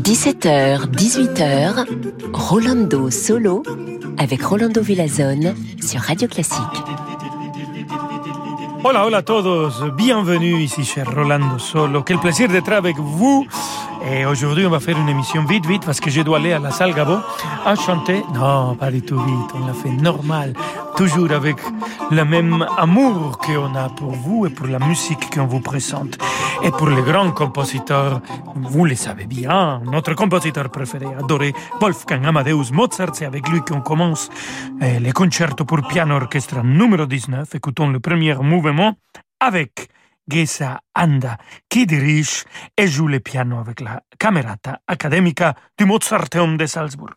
17h, 18h, Rolando Solo avec Rolando Villazone sur Radio Classique. Hola, hola a todos, bienvenue ici chez Rolando Solo. Quel plaisir d'être avec vous. Et aujourd'hui, on va faire une émission vite, vite, parce que je dois aller à la salle Gabo à chanter. Non, pas du tout vite, on l'a fait normal, toujours avec le même amour qu'on a pour vous et pour la musique qu'on vous présente. Et pour les grands compositeurs, vous le savez bien, notre compositeur préféré, adoré, Wolfgang Amadeus Mozart, c'est avec lui qu'on commence eh, le concerto pour piano orchestre numéro 19. Écoutons le premier mouvement avec Gesa Anda, qui dirige et joue le piano avec la Camerata Académica du Mozarteum de Salzbourg.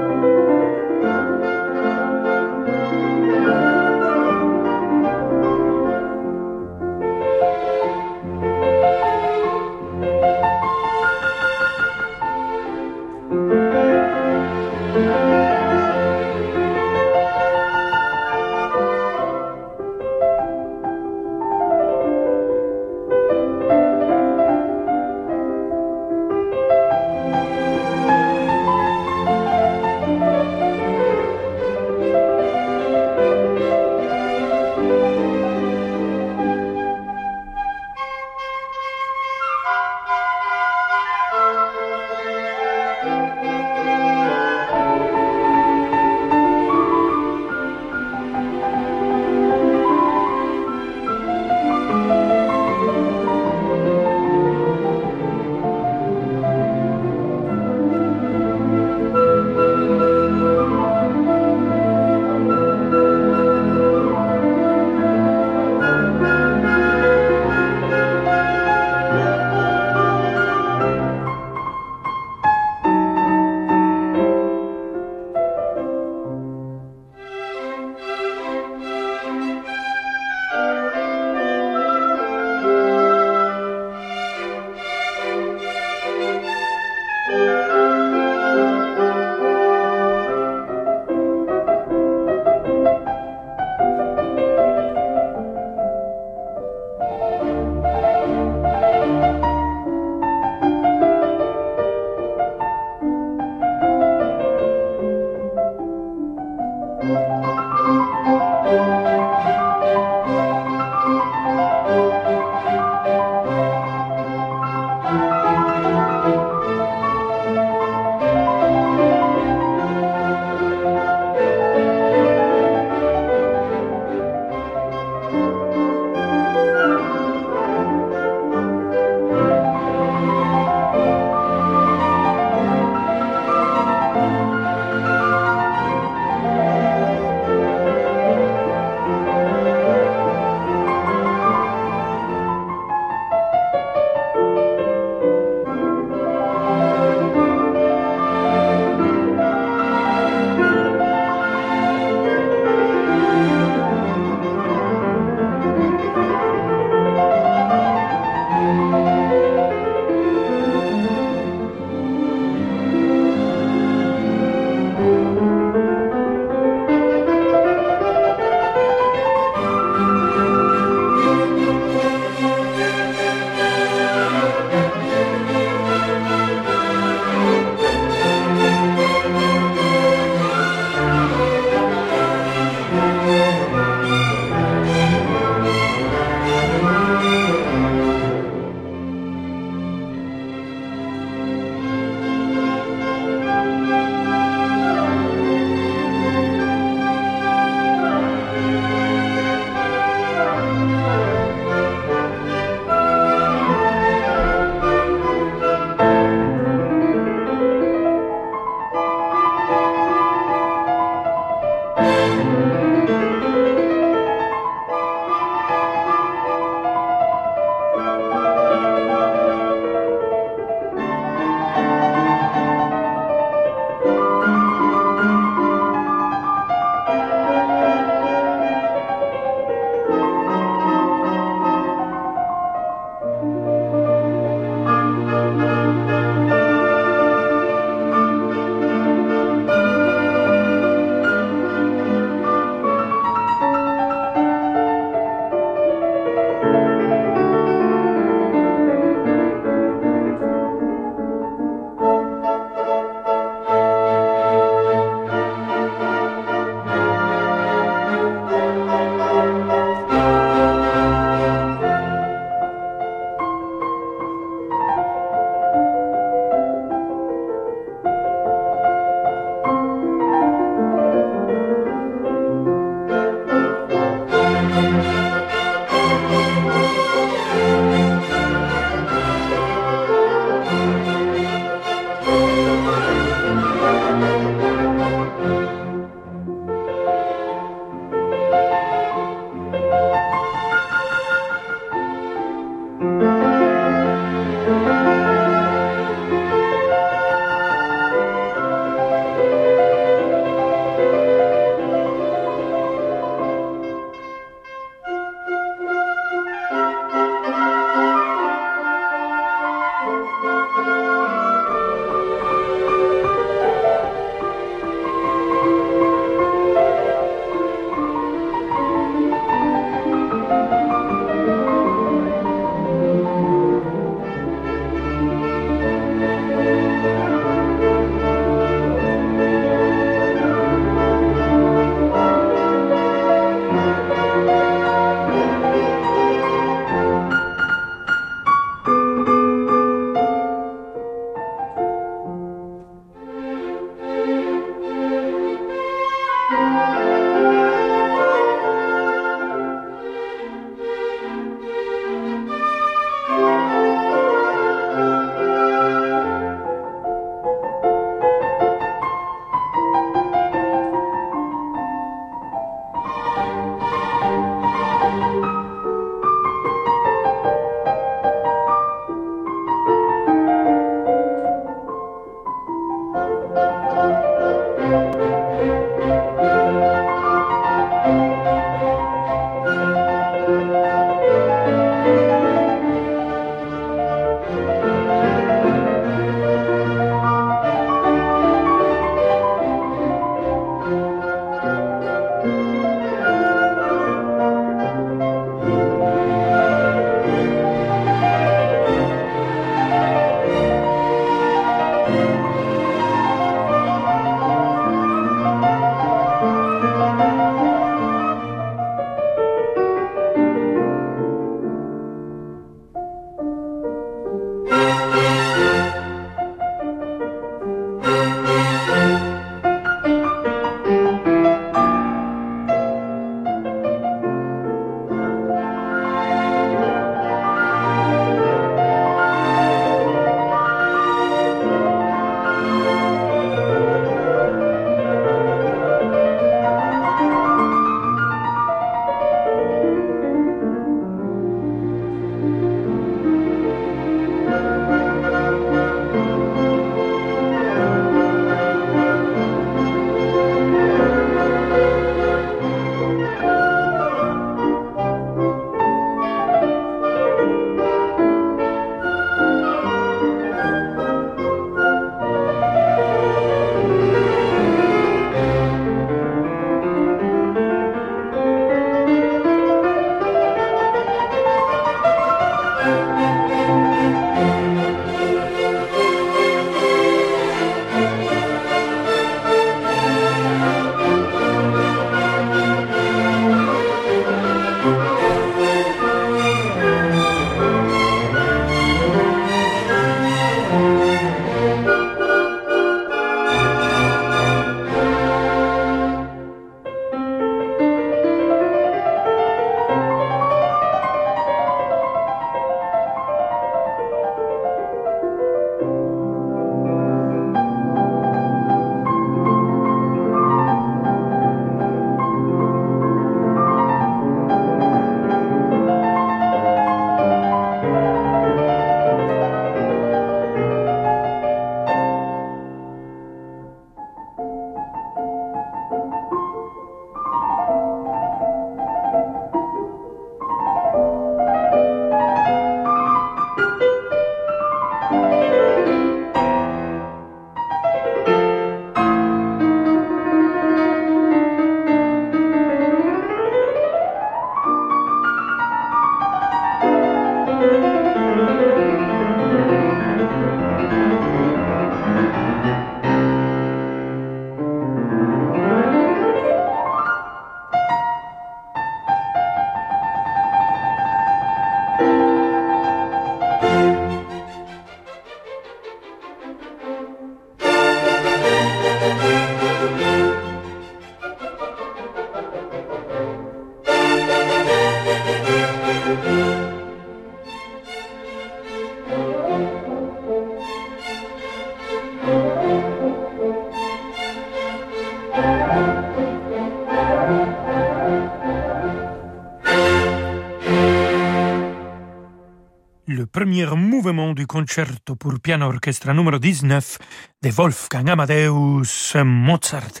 Mouvement du concerto pour piano orchestre numéro 19 de Wolfgang Amadeus Mozart,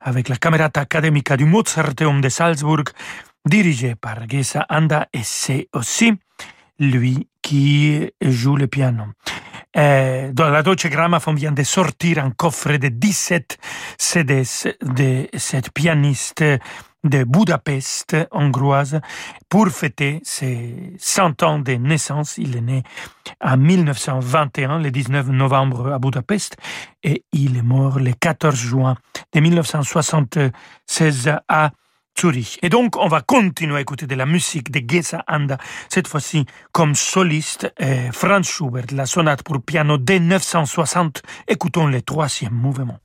avec la Camerata Academica du Mozarteum de Salzburg, dirigée par Gesa Anda, et c'est aussi lui qui joue le piano. Dans la Deutsche Grammophon vient de sortir un coffret de 17 CDs de cette pianiste de Budapest, hongroise, pour fêter ses 100 ans de naissance. Il est né en 1921, le 19 novembre à Budapest, et il est mort le 14 juin de 1976 à Zurich. Et donc, on va continuer à écouter de la musique de Gesa Anda, cette fois-ci comme soliste, Franz Schubert, la sonate pour piano D960. Écoutons le troisième mouvement.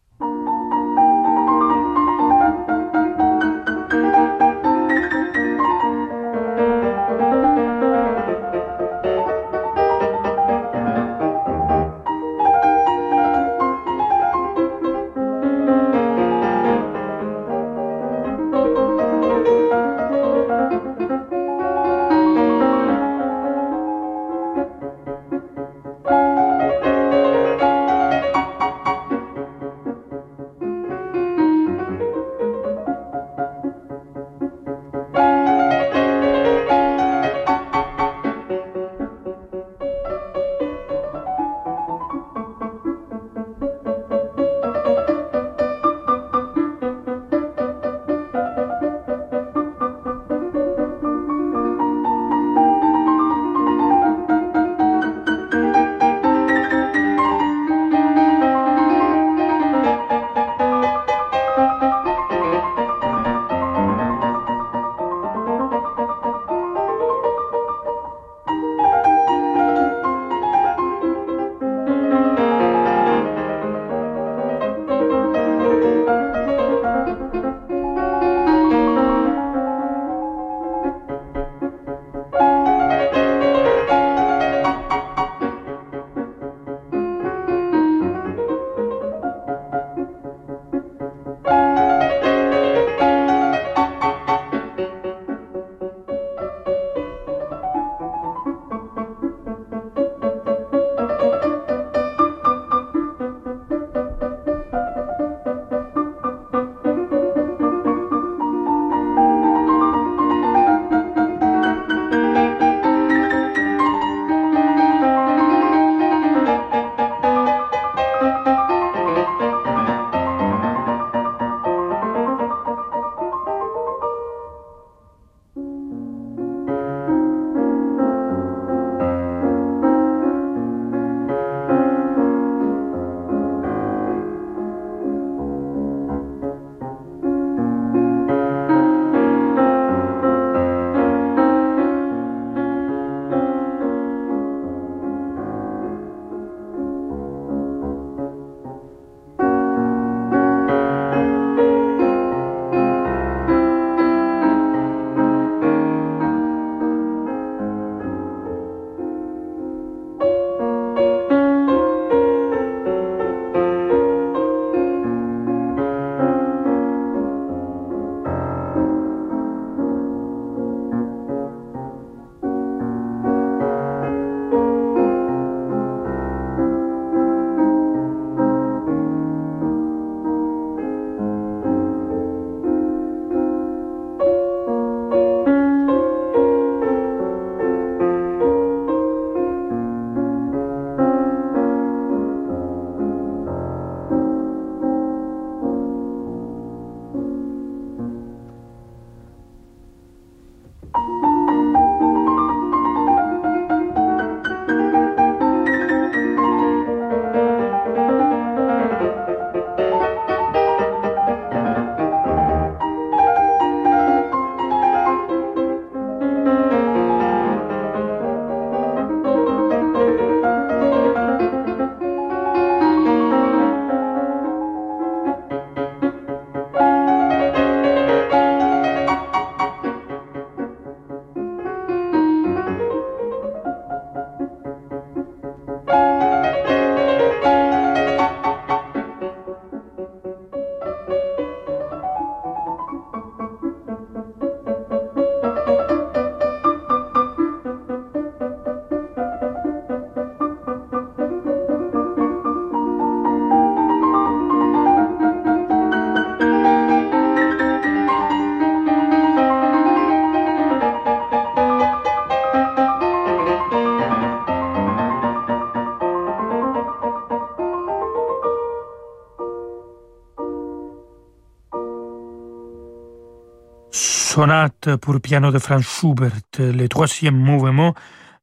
Pour piano de Franz Schubert, le troisième mouvement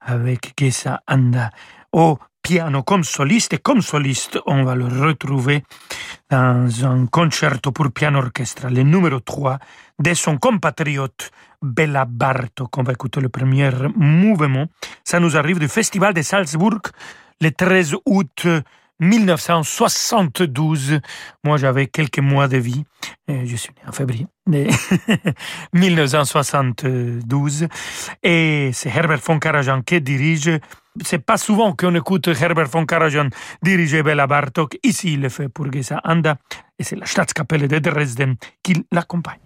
avec Gesa Anda. Au piano comme soliste et comme soliste, on va le retrouver dans un concerto pour piano orchestre, le numéro 3 de son compatriote Bella Bartok. On va écouter le premier mouvement. Ça nous arrive du Festival de Salzbourg le 13 août 1972. Moi, j'avais quelques mois de vie. Je suis né en février 1972. Et c'est Herbert von Karajan qui dirige. C'est pas souvent qu'on écoute Herbert von Karajan diriger Bela Bartok. Ici, il le fait pour Gesa Anda. Et c'est la Staatskapelle de Dresden qui l'accompagne.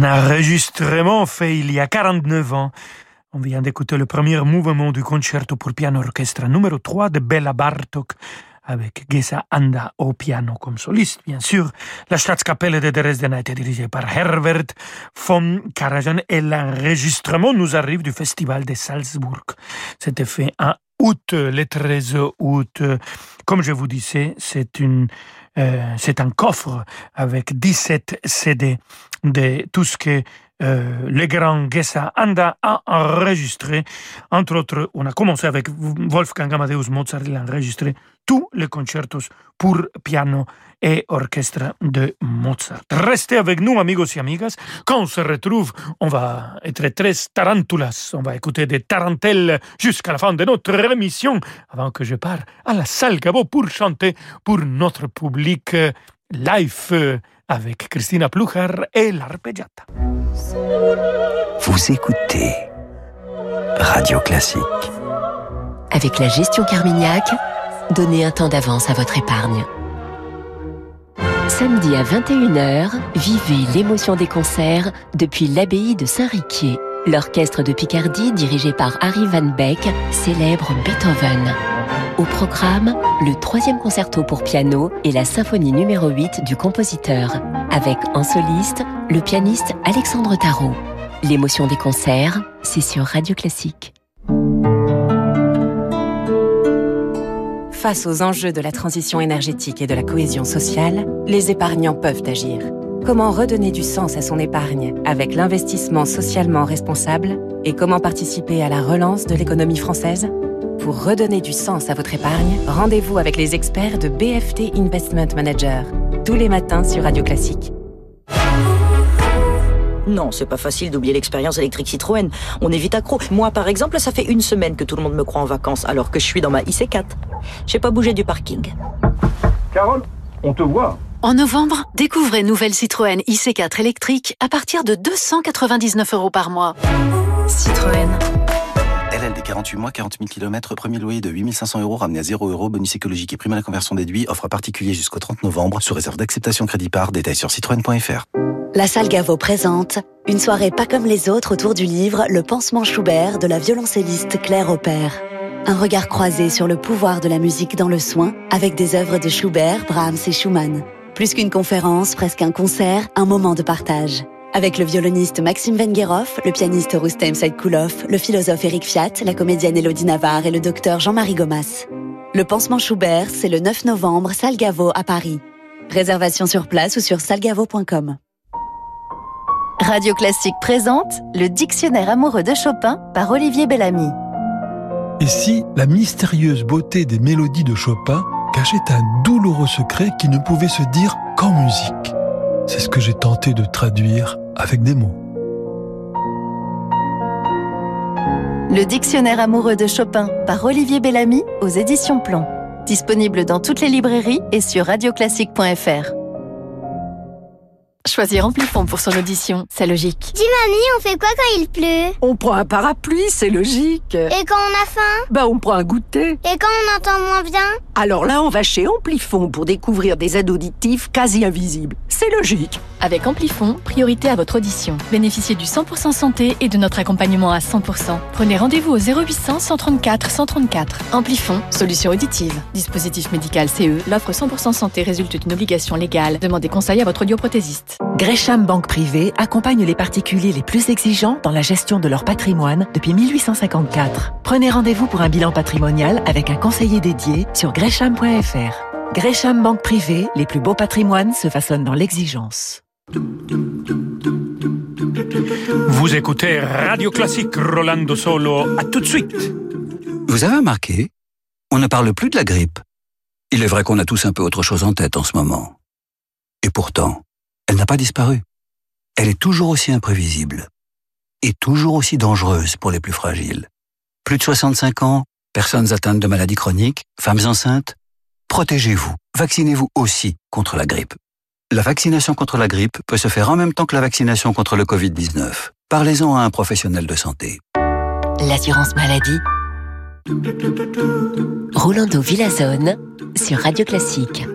Un enregistrement fait il y a 49 ans. On vient d'écouter le premier mouvement du concerto pour piano orchestre numéro 3 de Bella Bartok avec Gesa Anda au piano comme soliste, bien sûr. La Staatskapelle de Dresden a été dirigée par Herbert von Karajan et l'enregistrement nous arrive du Festival de Salzbourg. C'était fait en août, le 13 août. Comme je vous disais, c'est une c'est un coffre avec 17 CD de tout ce que euh, le grand Gesa Anda a enregistré. Entre autres, on a commencé avec Wolfgang Amadeus Mozart, il a enregistré tous les concertos pour piano et orchestre de Mozart. Restez avec nous, amigos et amigas. Quand on se retrouve, on va être très tarantulas. On va écouter des tarentelles jusqu'à la fin de notre émission, avant que je parte à la salle Gabo pour chanter pour notre public live avec Christina Plucher et l'arpeggiata. Vous écoutez Radio Classique. Avec la gestion Carmignac, donnez un temps d'avance à votre épargne. Samedi à 21h, vivez l'émotion des concerts depuis l'abbaye de Saint-Riquier. L'orchestre de Picardie, dirigé par Harry Van Beck, célèbre Beethoven. Au programme, le troisième concerto pour piano et la symphonie numéro 8 du compositeur, avec en soliste le pianiste Alexandre Tarot. L'émotion des concerts, c'est sur Radio Classique. Face aux enjeux de la transition énergétique et de la cohésion sociale, les épargnants peuvent agir. Comment redonner du sens à son épargne avec l'investissement socialement responsable et comment participer à la relance de l'économie française Pour redonner du sens à votre épargne, rendez-vous avec les experts de BFT Investment Manager, tous les matins sur Radio Classique. Non, c'est pas facile d'oublier l'expérience électrique Citroën. On est vite accro. Moi, par exemple, ça fait une semaine que tout le monde me croit en vacances, alors que je suis dans ma IC4. J'ai pas bougé du parking. Carole, on te voit. En novembre, découvrez nouvelle Citroën IC4 électrique à partir de 299 euros par mois. Citroën. LLD 48 mois, 40 000 km, premier loyer de 8500 euros ramené à 0 euros, bonus écologique et prime à la conversion déduit, offre particulier jusqu'au 30 novembre, sous réserve d'acceptation crédit par, détail sur citroën.fr. La salle Gaveau présente une soirée pas comme les autres autour du livre Le pansement Schubert de la violoncelliste Claire Aubert. Un regard croisé sur le pouvoir de la musique dans le soin avec des œuvres de Schubert, Brahms et Schumann. Plus qu'une conférence, presque un concert, un moment de partage. Avec le violoniste Maxime Vengerov, le pianiste Rustem Saïkoulov, le philosophe Eric Fiat, la comédienne Elodie Navarre et le docteur Jean-Marie Gomas. Le pansement Schubert, c'est le 9 novembre, salle Gaveau à Paris. Réservation sur place ou sur salgavo.com. Radio Classique présente le Dictionnaire amoureux de Chopin par Olivier Bellamy. Et si la mystérieuse beauté des mélodies de Chopin cachait un douloureux secret qui ne pouvait se dire qu'en musique C'est ce que j'ai tenté de traduire avec des mots. Le Dictionnaire amoureux de Chopin par Olivier Bellamy aux éditions Plomb. Disponible dans toutes les librairies et sur radioclassique.fr. Choisir Amplifon pour son audition, c'est logique. Dis mamie, on fait quoi quand il pleut? On prend un parapluie, c'est logique. Et quand on a faim? Bah on prend un goûter. Et quand on entend moins bien? Alors là, on va chez Amplifon pour découvrir des aides auditives quasi invisibles. C'est logique. Avec Amplifon, priorité à votre audition. Bénéficiez du 100% santé et de notre accompagnement à 100%. Prenez rendez-vous au 0800 134 134. Amplifon, solution auditive. Dispositif médical CE, l'offre 100% santé résulte d'une obligation légale. Demandez conseil à votre audioprothésiste. Gresham Banque Privée accompagne les particuliers les plus exigeants dans la gestion de leur patrimoine depuis 1854. Prenez rendez-vous pour un bilan patrimonial avec un conseiller dédié sur gresham.fr. Gresham Banque Privée, les plus beaux patrimoines se façonnent dans l'exigence. Vous écoutez Radio Classique Rolando Solo. À tout de suite. Vous avez remarqué On ne parle plus de la grippe. Il est vrai qu'on a tous un peu autre chose en tête en ce moment. Et pourtant, elle n'a pas disparu. Elle est toujours aussi imprévisible. Et toujours aussi dangereuse pour les plus fragiles. Plus de 65 ans, personnes atteintes de maladies chroniques, femmes enceintes. Protégez-vous. Vaccinez-vous aussi contre la grippe. La vaccination contre la grippe peut se faire en même temps que la vaccination contre le Covid-19. Parlez-en à un professionnel de santé. L'assurance maladie. Rolando Villazone sur Radio Classique.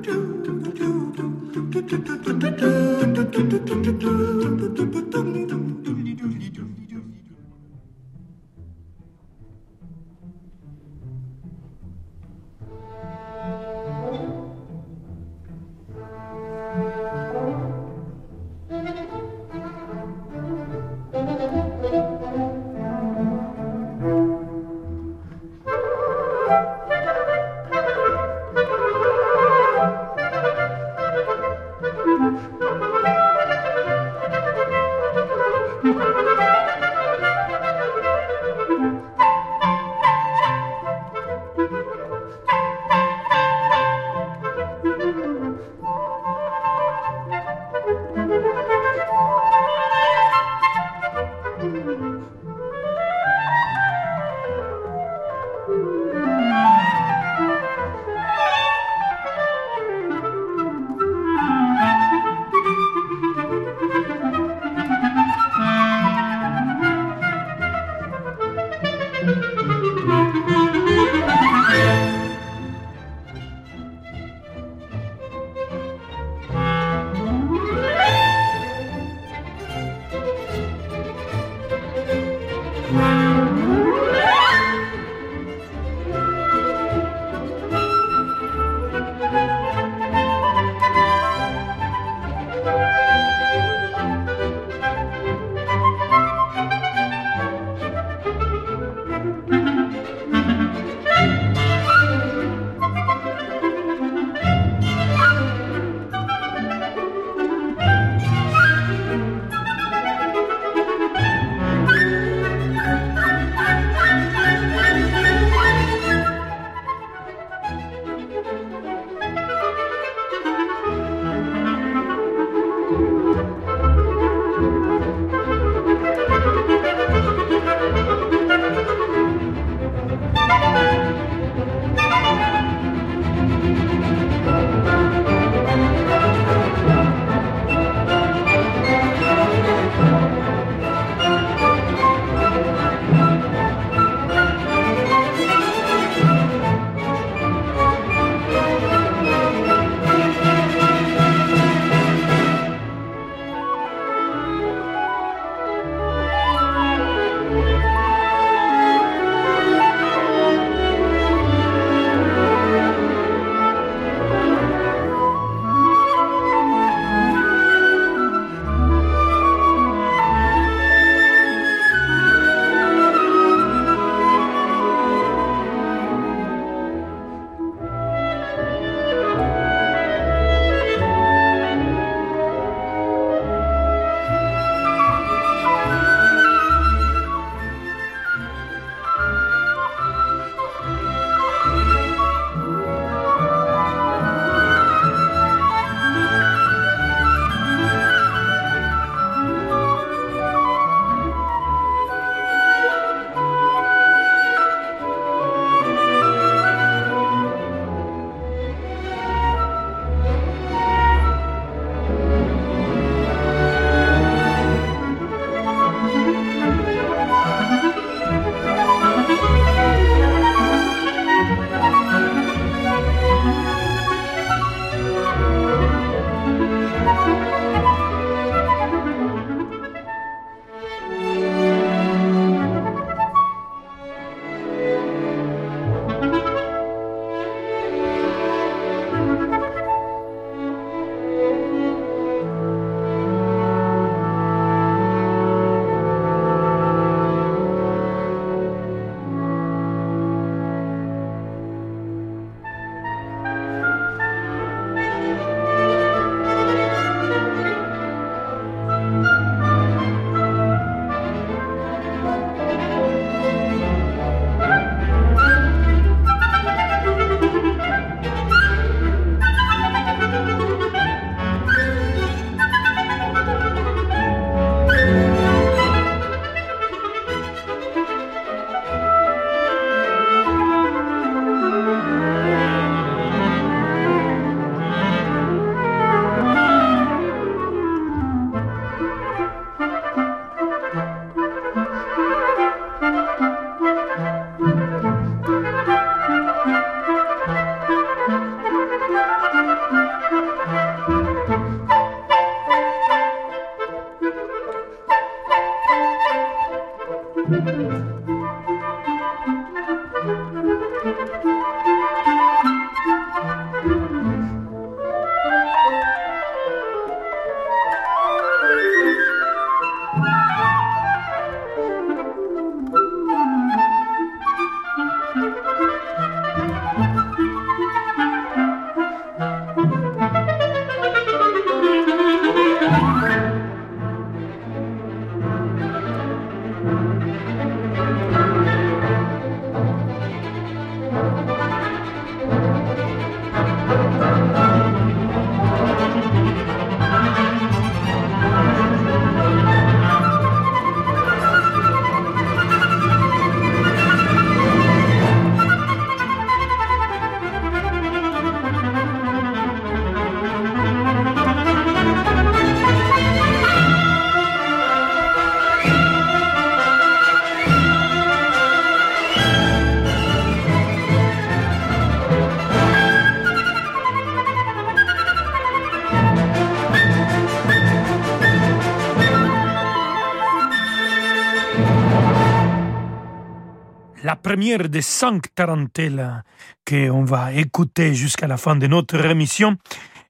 Première des cinq tarantellas qu'on va écouter jusqu'à la fin de notre émission.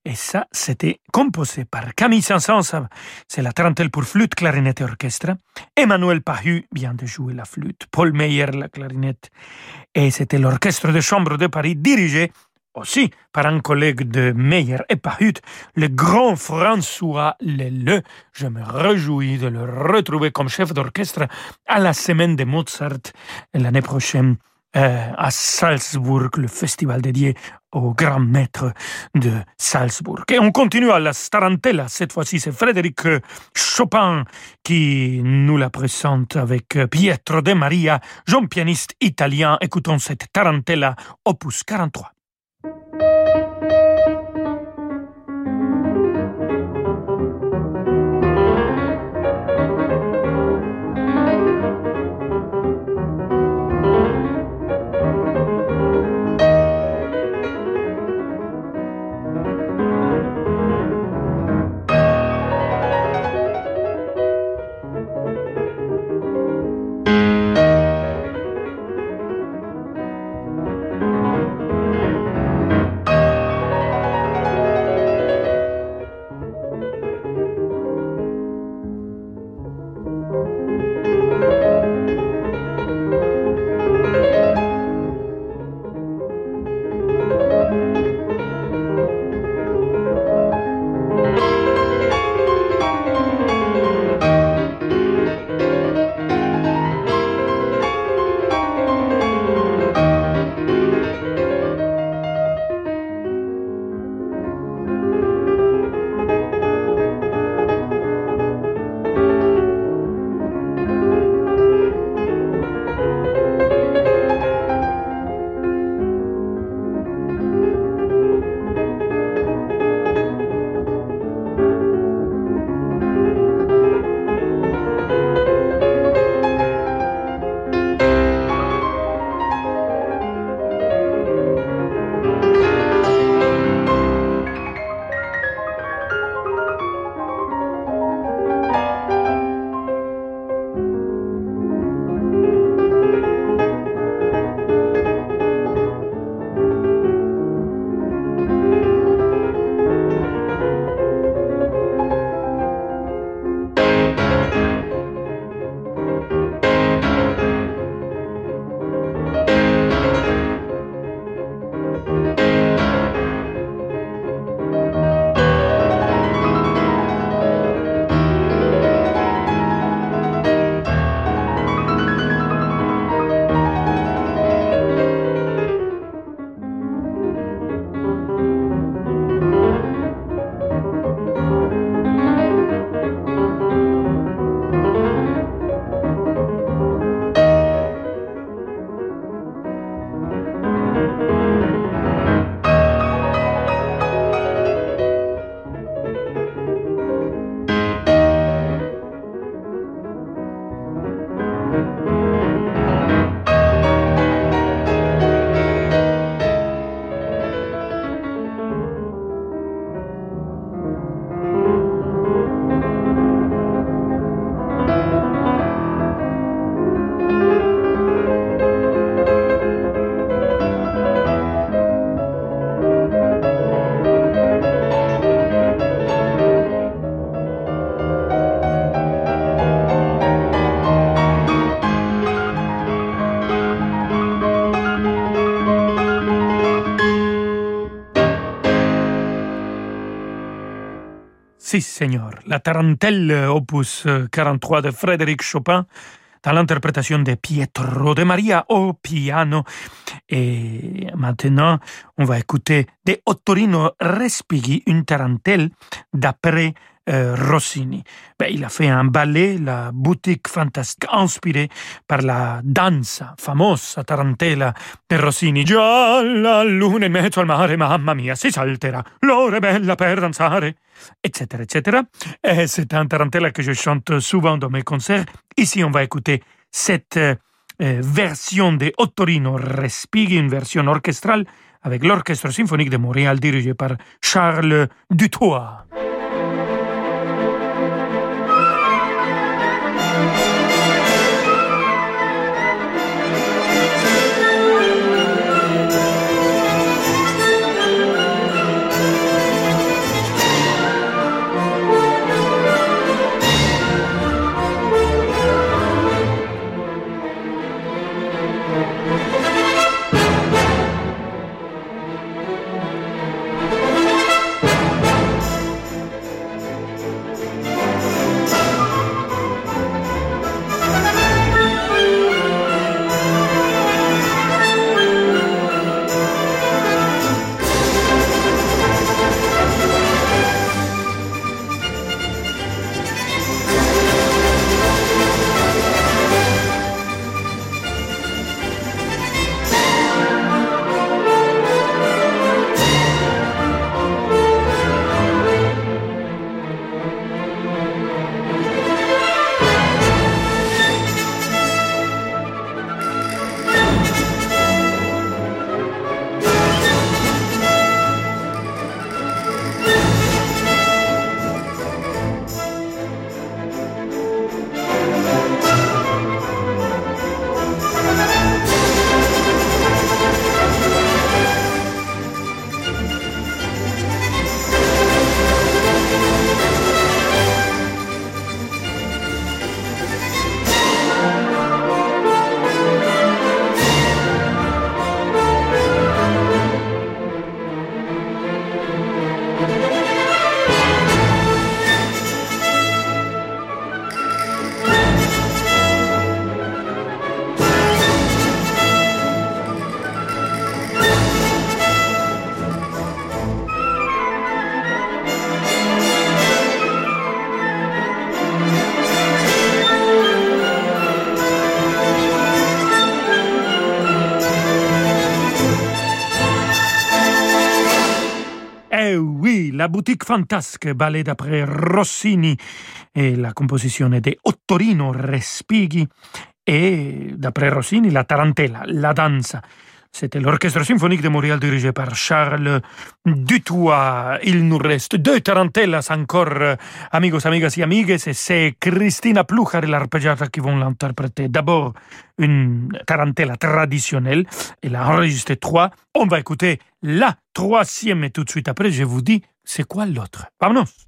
Et ça, c'était composé par Camille Saint-Saëns, c'est la tarentelle pour flûte, clarinette et orchestre. Emmanuel Pahu vient de jouer la flûte, Paul Meyer la clarinette. Et c'était l'orchestre de chambre de Paris dirigé aussi par un collègue de Meyer et Pahut, le grand François Leleu. Je me réjouis de le retrouver comme chef d'orchestre à la semaine de Mozart l'année prochaine euh, à Salzbourg, le festival dédié au grand maître de Salzbourg. Et on continue à la Starantella. Cette fois-ci, c'est Frédéric Chopin qui nous la présente avec Pietro de Maria, jeune pianiste italien. Écoutons cette Tarantella, opus 43. Si, Seigneur. La tarentelle opus 43 de Frédéric Chopin dans l'interprétation de Pietro de Maria au piano. Et maintenant, on va écouter de Ottorino Respighi, une tarentelle d'après euh, Rossini. Ben, il a fait un ballet, la boutique fantastique, inspirée par la danza famosa tarantella de Rossini. Già la luna in mezzo al mare, mamma mia, si salterà, l'ora bella per danzare, etc., etc. Et c'est un tarantella que je chante souvent dans mes concerts. Ici, on va écouter cette euh, version de Ottorino Respighi, une version orchestrale avec l'Orchestre symphonique de Montréal dirigé par Charles Dutoit. Boutique fantasque, ballet d'après Rossini et la composition est de Ottorino Respighi et d'après Rossini, la tarantella, la danse. C'était l'orchestre symphonique de Montréal dirigé par Charles Dutoit. Il nous reste deux tarantellas encore, amigos, amigas et amigues, et c'est Christina Pluchar et l'arpeggiata qui vont l'interpréter. D'abord, une tarantella traditionnelle. Elle a enregistré trois. On va écouter la troisième et tout de suite après, je vous dis c'est quoi l'autre? Vamonos!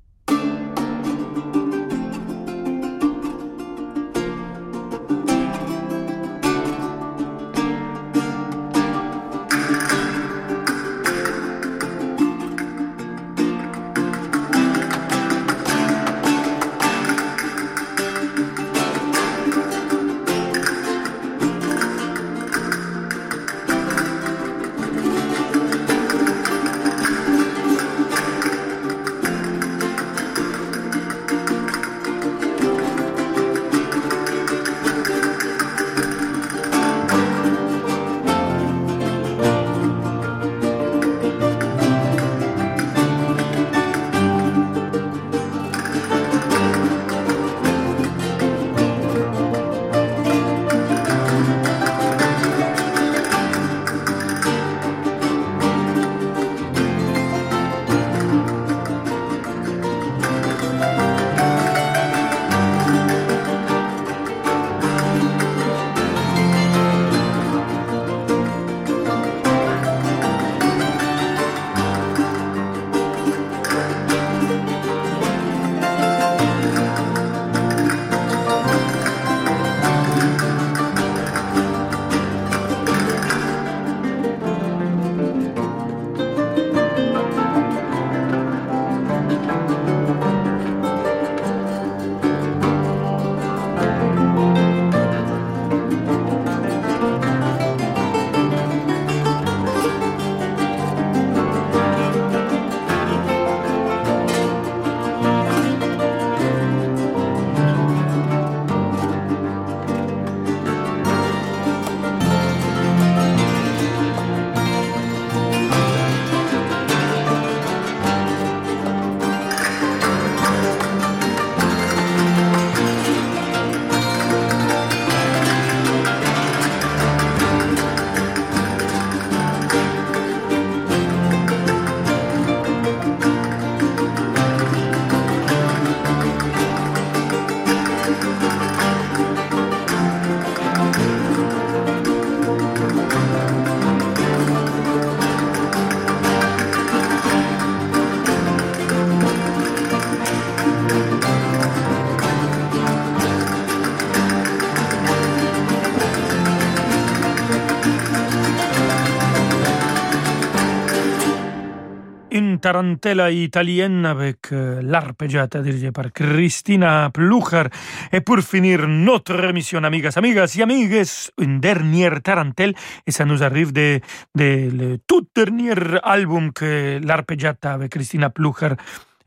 Tarantella italienne avec euh, l'arpeggiata dirigée par Christina Plucher. Et pour finir notre émission, amigas, amigas et amigues, une dernière tarantelle. Et ça nous arrive de, de le tout dernier album que l'arpeggiata avec Christina Plucher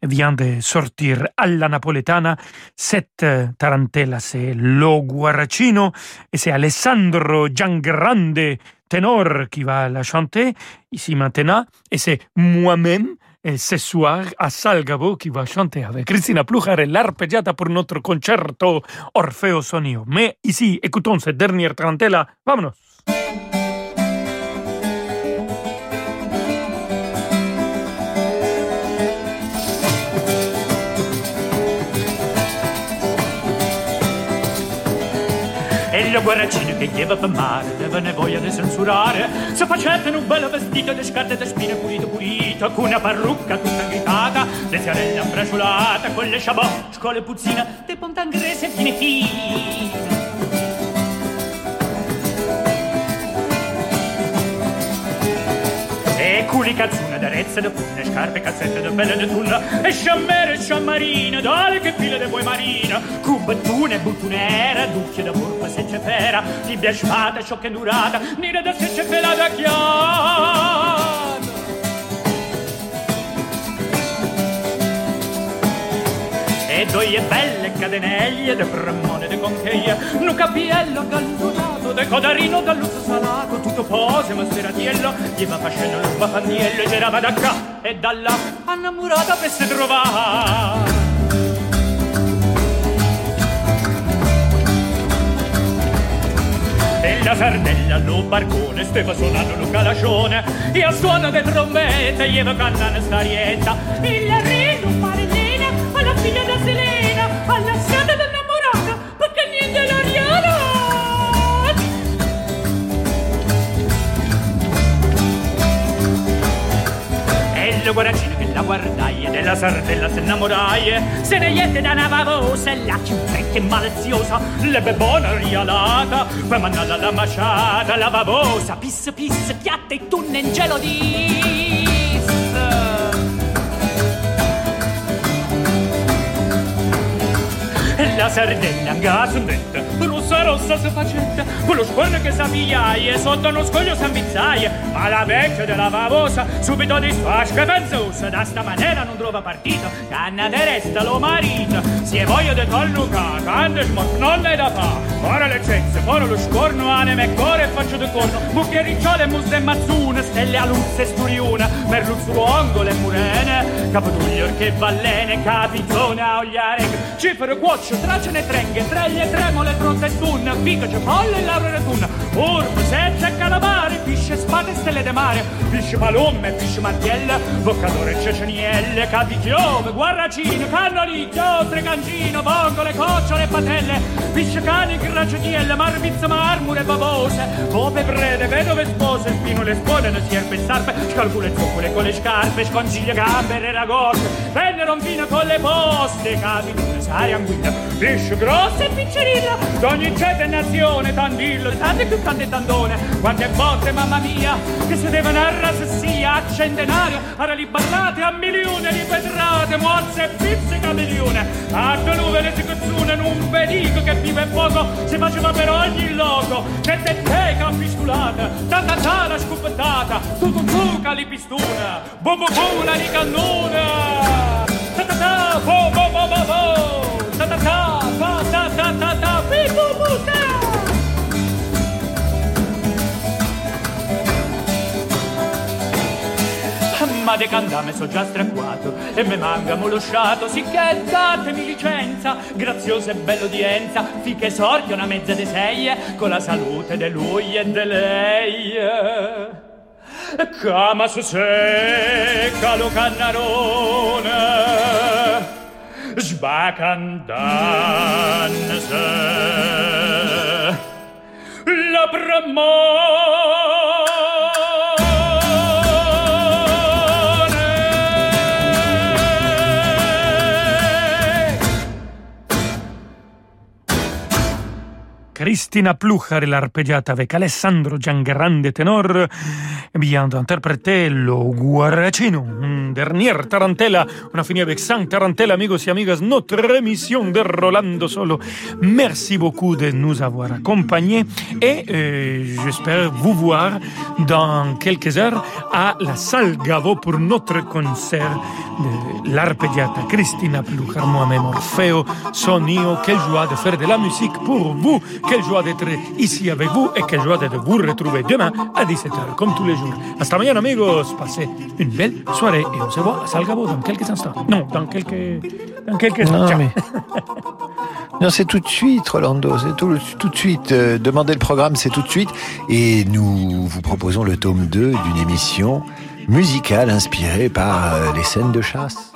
vient de sortir alla napoletana. Cette euh, tarantella, c'est Lo Guaracino et c'est Alessandro Giangrande, ténor, qui va la chanter ici maintenant. Et c'est moi-même ce soir à Salgabo qui va chanter avec Cristina Plujar l'arpeggiata pour notre concerto Orfeo Sonio. Mais ici, écoutons cette dernière tarantella. Vámonos! Il guarracino che chieva per mare deve ne voglia di censurare. Se facete un bello vestito di scarpe di spine pulito pulito con una parrucca tutta gritata le fiorelle ambracciolate con le sciabot con le puzzine di pontangrese fine fine culi cazzuna d'arezze de punne, scarpe cazzette de pelle de tulla, e sciammere e sciammarina, dale che file de vuoi marina, cubettune, buttunera, ducchie da burpa se c'è fera, tibia sciata, sciocca durata, nera da se c'è pelata chiara. E doie belle cadenelle de bremmone de concheia, nu capiello gallunato, rosso de codarino dal lusso salato tutto pose ma seratiello gli va facendo lo spapandiello e girava da qua e da là innamorata per se trovare e la sardella lo barcone stava suonando lo calacione e al suono del trombette gli va cantando starietta il riso Selena alla strada dell'innamorata perché niente l'ariana e il guaracino che la guardai e della sardella se innamorai se ne jette da una bavosa e la ciuffetta maliziosa l'ebbe buona rialata poi mandata alla masciata la bavosa pisse pisse piatta e tunne in gelo di la sardella gasondetta rossa rossa si facetta con lo scorno che e sotto uno scoglio s'ambizzaia ma la vecchia della bavosa subito disfasca pensosa da sta maniera non trova partito. Canna de resta lo marito. Si è voglia de colluca quando non è da fa. Ora le cenze ora lo scorno anime e cuore e faccio de corno. Bucchiericciole mus de mazzune stelle a luzze sturiuna merluzzo angolo e murene capotuglio che ballene capitone a ogliare. Cifre cuoccio tracene trenghe treglie tremole pronte stun fica cipolle e palabra en el túnel. orbo, senza calamare, pesce, spade, stelle de mare, pesce palomme, pisce, martiella, boccatore, cecenielle, cavichiome, guarracino, cannolicchio, tregancino, vongole, cocciole, patelle, pisce, cani, gracenielle, marmizza, marmure, babose, bobe, prede, vedove, spose, spinole, sponene, sierpe, sarpe, scalcule, zuccole, con le scarpe, sconciglia, gambere, ragoste, penne, rompine, con le poste, cavichiome, sari, anguilla, pesce grossa e piccerilla, d'ogni ceto e nazione, tandillo, tante più tante tandone. Quante botte mamma mia che se devono arrassia a centenario. Ara li ballate a milione li vedrate morse e pizzica milione. A dove le sicazzune non vedico che vive poco si faceva per ogni loco che te teca pistolata tanta tana scopettata tu tu tu calipistuna bo bo bo la di cannone ta ta ta bo bo bo bo bo de candame so già stracquato e me manca molosciato sicché datemi licenza graziosa e bella udienza finché sorti una mezza de sei con la salute de lui e de lei. Cama su secca lo cannarone sbacandanse la Cristina Pluchar et l'arpeggiata avec Alessandro Giangrande Tenor bien interprété le Guaracino. Dernière tarantella, on a fini avec cinq tarantellas, amigos et amigas, notre émission de Rolando Solo. Merci beaucoup de nous avoir accompagnés et euh, j'espère vous voir dans quelques heures à la salle Gavo pour notre concert de l'arpeggiata Cristina Pluchar, moi-même Sonio. Quelle joie de faire de la musique pour vous! Quelle joie d'être ici avec vous et quelle joie de vous retrouver demain à 17h, comme tous les jours. Hasta mañana, amigos. Passez une belle soirée et on se voit à Salgavo dans quelques instants. Non, dans quelques, dans quelques Non, instants. mais- Non, c'est tout de suite, Rolando. C'est tout, tout de suite. Euh, demandez le programme, c'est tout de suite. Et nous vous proposons le tome 2 d'une émission musicale inspirée par euh, les scènes de chasse.